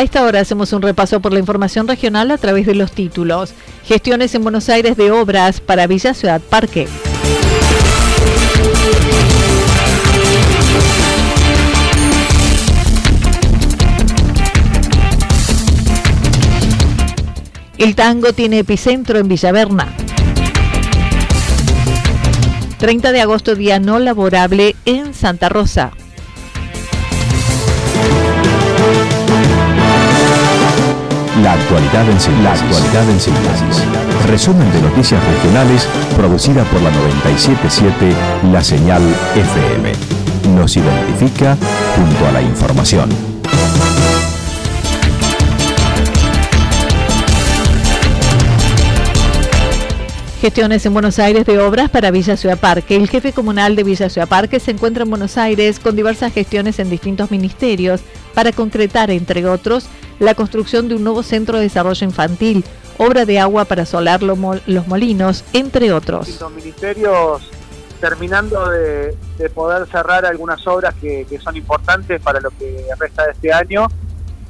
A esta hora hacemos un repaso por la información regional a través de los títulos. Gestiones en Buenos Aires de obras para Villa Ciudad Parque. El tango tiene epicentro en Villaverna. 30 de agosto, día no laborable en Santa Rosa. La actualidad en síntesis. Resumen de noticias regionales producida por la 977 La Señal FM. Nos identifica junto a la información. Gestiones en Buenos Aires de obras para Villa Ciudad Parque. El jefe comunal de Villa Ciudad Parque se encuentra en Buenos Aires con diversas gestiones en distintos ministerios para concretar, entre otros, la construcción de un nuevo centro de desarrollo infantil, obra de agua para solar los molinos, entre otros. Los ministerios terminando de, poder cerrar algunas obras que, son importantes para lo que resta de este año,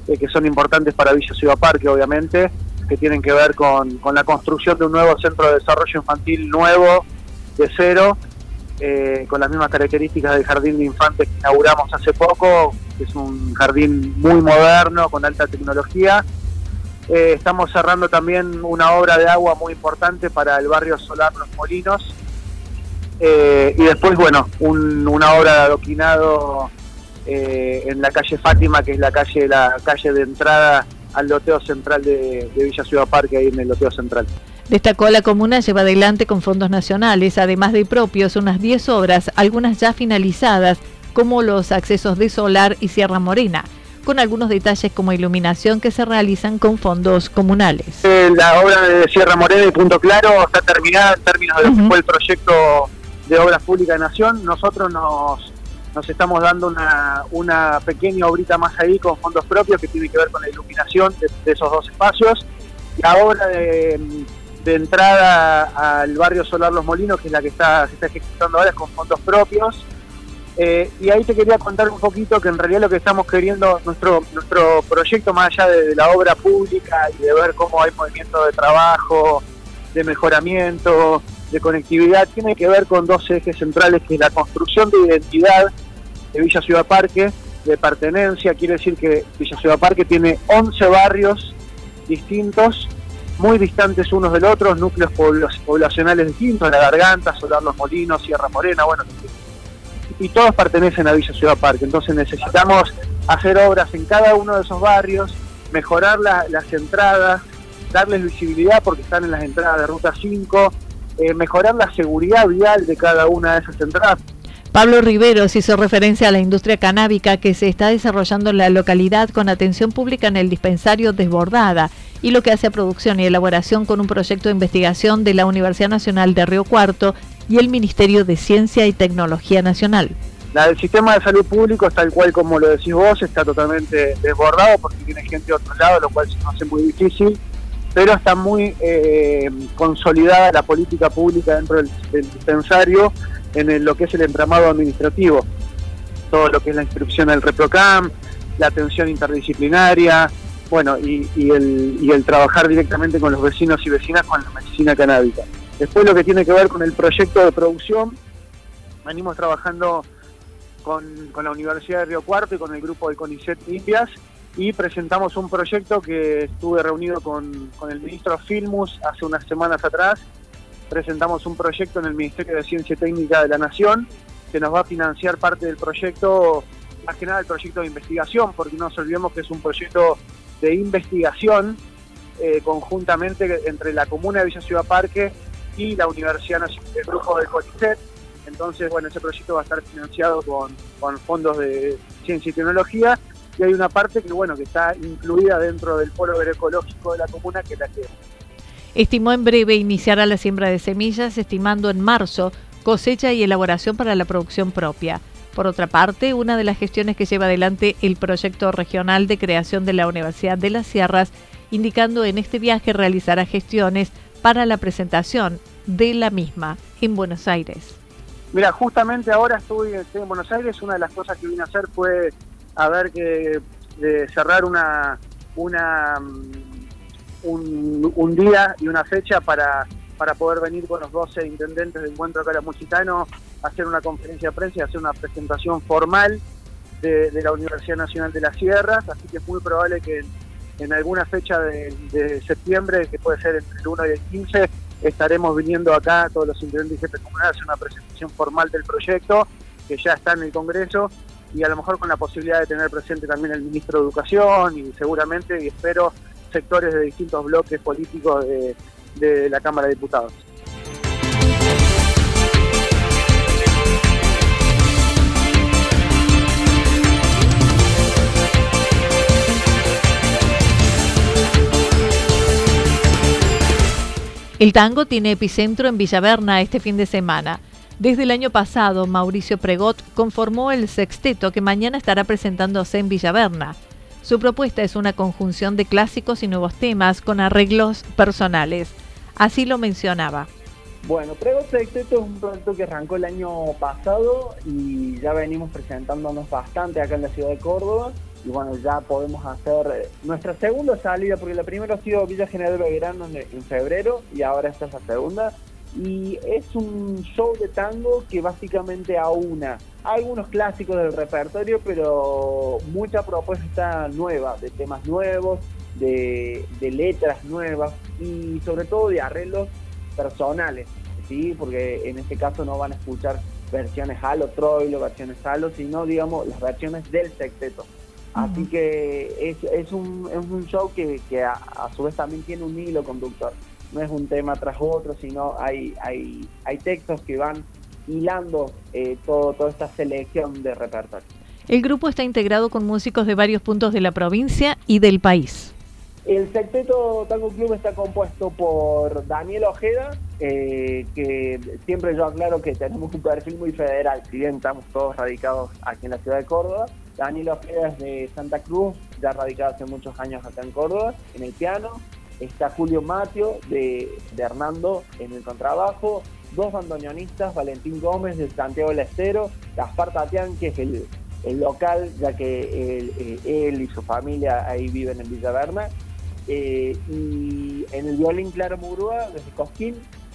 eh, que son importantes para Villa Ciudad Parque, obviamente, que tienen que ver con, con la construcción de un nuevo centro de desarrollo infantil nuevo, de cero, eh, con las mismas características del jardín de infantes que inauguramos hace poco, que es un jardín muy moderno, con alta tecnología. Eh, estamos cerrando también una obra de agua muy importante para el barrio Solar Los Molinos. Eh, y después, bueno, una obra de adoquinado en la calle Fátima, que es la calle, la calle de entrada al loteo central de, de Villa Ciudad Parque, ahí en el loteo central. Destacó la comuna lleva adelante con fondos nacionales, además de propios, unas 10 obras, algunas ya finalizadas, como los accesos de Solar y Sierra Morena, con algunos detalles como iluminación que se realizan con fondos comunales. Eh, la obra de Sierra Morena y Punto Claro está terminada en términos de lo que fue el proyecto de Obras Públicas de Nación. Nosotros nos, nos estamos dando una, una pequeña obrita más ahí con fondos propios que tiene que ver con la iluminación de, esos dos espacios. La obra de de entrada al barrio Solar Los Molinos, que es la que está, se está ejecutando ahora, con fondos propios. Eh, y ahí te quería contar un poquito que en realidad lo que estamos queriendo, nuestro, nuestro proyecto más allá de, la obra pública y de ver cómo hay movimiento de trabajo, de mejoramiento, de conectividad, tiene que ver con dos ejes centrales, que es la construcción de identidad de Villa Ciudad Parque, de pertenencia, quiere decir que Villa Ciudad Parque tiene 11 barrios distintos muy distantes unos del otro, núcleos poblacionales distintos, La Garganta, Solar Los Molinos, Sierra Morena, bueno, y todos pertenecen a Villa Ciudad Parque. Entonces necesitamos hacer obras en cada uno de esos barrios, mejorar las entradas, darles visibilidad porque están en las entradas de Ruta 5, eh, mejorar la seguridad vial de cada una de esas entradas. Pablo Riveros hizo referencia a la industria canábica que se está desarrollando en la localidad con atención pública en el dispensario Desbordada y lo que hace a producción y elaboración con un proyecto de investigación de la Universidad Nacional de Río Cuarto y el Ministerio de Ciencia y Tecnología Nacional. La del sistema de salud público, tal cual como lo decís vos, está totalmente desbordado porque tiene gente de otro lado, lo cual se nos hace muy difícil, pero está muy eh, consolidada la política pública dentro del, dispensario en lo que es el entramado administrativo. Todo lo que es la inscripción al ReproCam, la atención interdisciplinaria, bueno, y, el, y el trabajar directamente con los vecinos y vecinas con la medicina canábica. Después lo que tiene que ver con el proyecto de producción, venimos trabajando con, la Universidad de Río Cuarto y con el grupo de CONICET Limpias y presentamos un proyecto que estuve reunido con, con el ministro Filmus hace unas semanas atrás. Presentamos un proyecto en el Ministerio de Ciencia y Técnica de la Nación que nos va a financiar parte del proyecto, más que nada el proyecto de investigación, porque no nos olvidemos que es un proyecto de investigación eh, conjuntamente entre la Comuna de Villa Ciudad Parque y la Universidad Nacional del Grupo del CONICET. Entonces, bueno, ese proyecto va a estar financiado con, fondos de ciencia y tecnología y hay una parte que, bueno, que está incluida dentro del polo agroecológico de la comuna, que es la que... Estimó en breve iniciar a la siembra de semillas, estimando en marzo cosecha y elaboración para la producción propia. Por otra parte, una de las gestiones que lleva adelante el proyecto regional de creación de la Universidad de las Sierras, indicando en este viaje realizará gestiones para la presentación de la misma en Buenos Aires. Mira, justamente ahora estoy, en Buenos Aires, una de las cosas que vine a hacer fue a que cerrar una, una un, un día y una fecha para para poder venir con los 12 intendentes de Encuentro Caramuchitano a hacer una conferencia de prensa y hacer una presentación formal de, la Universidad Nacional de las Sierras, así que es muy probable que en, alguna fecha de, septiembre, que puede ser entre el 1 y el 15, estaremos viniendo acá todos los intendentes jefes comunales a hacer una presentación formal del proyecto, que ya está en el Congreso, y a lo mejor con la posibilidad de tener presente también el ministro de Educación y seguramente, y espero, sectores de distintos bloques políticos de de la Cámara de Diputados. El tango tiene epicentro en Villaverna este fin de semana. Desde el año pasado, Mauricio Pregot conformó el sexteto que mañana estará presentándose en Villaverna. Su propuesta es una conjunción de clásicos y nuevos temas con arreglos personales. Así lo mencionaba. Bueno, Prego Sexteto es un proyecto que arrancó el año pasado y ya venimos presentándonos bastante acá en la ciudad de Córdoba. Y bueno, ya podemos hacer eh, nuestra segunda salida, porque la primera ha sido Villa General Belgrano en, febrero y ahora esta es la segunda. Y es un show de tango que básicamente aúna algunos clásicos del repertorio, pero mucha propuesta nueva, de temas nuevos, de, letras nuevas y sobre todo de arreglos personales, ¿sí? porque en este caso no van a escuchar versiones halo troilo, versiones halo, sino digamos las versiones del sexteto. Así que es, es, un, es un show que, que a, su vez también tiene un hilo conductor. No es un tema tras otro, sino hay, hay, hay textos que van hilando eh, todo, toda esta selección de repertorio. El grupo está integrado con músicos de varios puntos de la provincia y del país. El Sexteto Tango Club está compuesto por Daniel Ojeda, eh, que siempre yo aclaro que tenemos un perfil muy federal, si bien estamos todos radicados aquí en la ciudad de Córdoba. Daniel Ojeda es de Santa Cruz, ya radicado hace muchos años acá en Córdoba, en el piano. Está Julio Matio de, Hernando en el contrabajo. Dos bandoneonistas, Valentín Gómez de Santiago del Estero, Gaspar Tatián, que es el, local, ya que él, eh, y su familia ahí viven en Villa Berna eh, y en el violín Claro Murúa, desde Cosquín,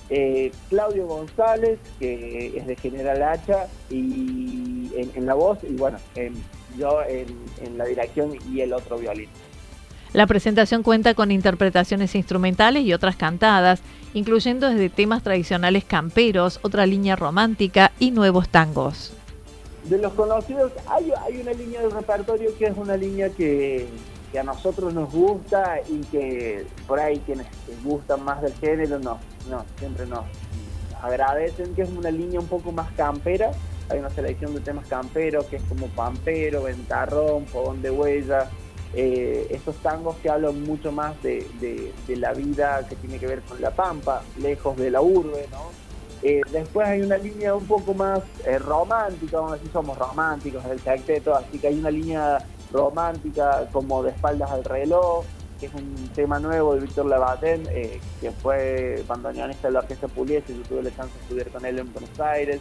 eh, Claudio González, que es de General Hacha, y en, la voz, y bueno, yo en, la dirección y el otro violín. La presentación cuenta con interpretaciones instrumentales y otras cantadas, incluyendo desde temas tradicionales camperos, otra línea romántica y nuevos tangos. De los conocidos, hay, una línea de repertorio que es una línea que, a nosotros nos gusta y que por ahí quienes gustan más del género nos, siempre nos agradecen, que es una línea un poco más campera. Hay una selección de temas camperos que es como Pampero, Ventarrón, Fogón de Huella, eh, estos tangos que hablan mucho más de, la vida que tiene que ver con la pampa, lejos de la urbe, ¿no? Eh, después hay una línea un poco más eh, romántica, vamos a decir, somos románticos del secteto, así que hay una línea romántica como De espaldas al reloj, que es un tema nuevo de Víctor Labatén, eh, que fue bandoneonista de la orquesta Puliese, yo tuve la chance de estudiar con él en Buenos Aires.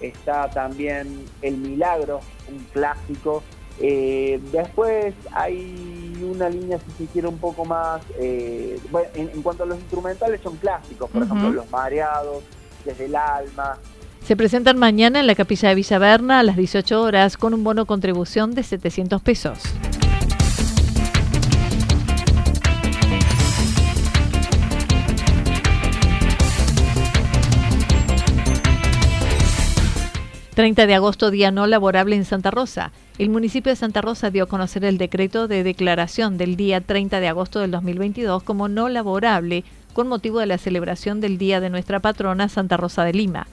Está también El Milagro, un clásico Eh, después hay una línea, si se quiere, un poco más, eh, bueno, en, cuanto a los instrumentales son clásicos, por ejemplo, Los Mareados, Desde el Alma. Se presentan mañana en la capilla de Villaverna a las 18 horas con un bono contribución de 700 pesos. 30 de agosto, día no laborable en Santa Rosa. El municipio de Santa Rosa dio a conocer el decreto de declaración del día 30 de agosto del 2022 como no laborable con motivo de la celebración del Día de nuestra patrona Santa Rosa de Lima.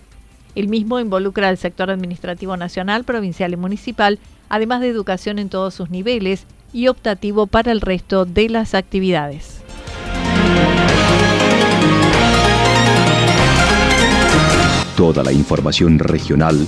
El mismo involucra al sector administrativo nacional, provincial y municipal, además de educación en todos sus niveles y optativo para el resto de las actividades. Toda la información regional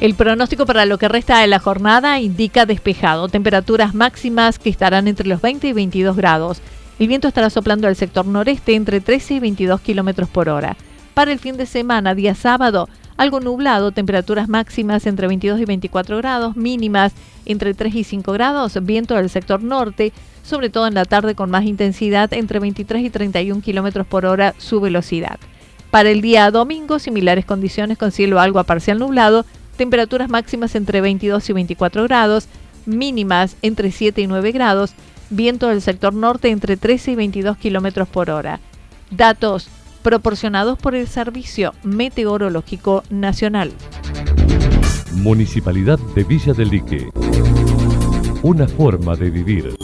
El pronóstico para lo que resta de la jornada indica despejado, temperaturas máximas que estarán entre los 20 y 22 grados. El viento estará soplando al sector noreste entre 13 y 22 kilómetros por hora. Para el fin de semana, día sábado, algo nublado, temperaturas máximas entre 22 y 24 grados, mínimas entre 3 y 5 grados, viento del sector norte, sobre todo en la tarde con más intensidad entre 23 y 31 kilómetros por hora su velocidad. Para el día domingo, similares condiciones con cielo algo a parcial nublado, temperaturas máximas entre 22 y 24 grados, mínimas entre 7 y 9 grados, viento del sector norte entre 13 y 22 kilómetros por hora. Datos proporcionados por el Servicio Meteorológico Nacional. Municipalidad de Villa del Lique. Una forma de vivir.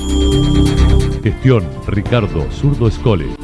Gestión Ricardo Zurdo Escole.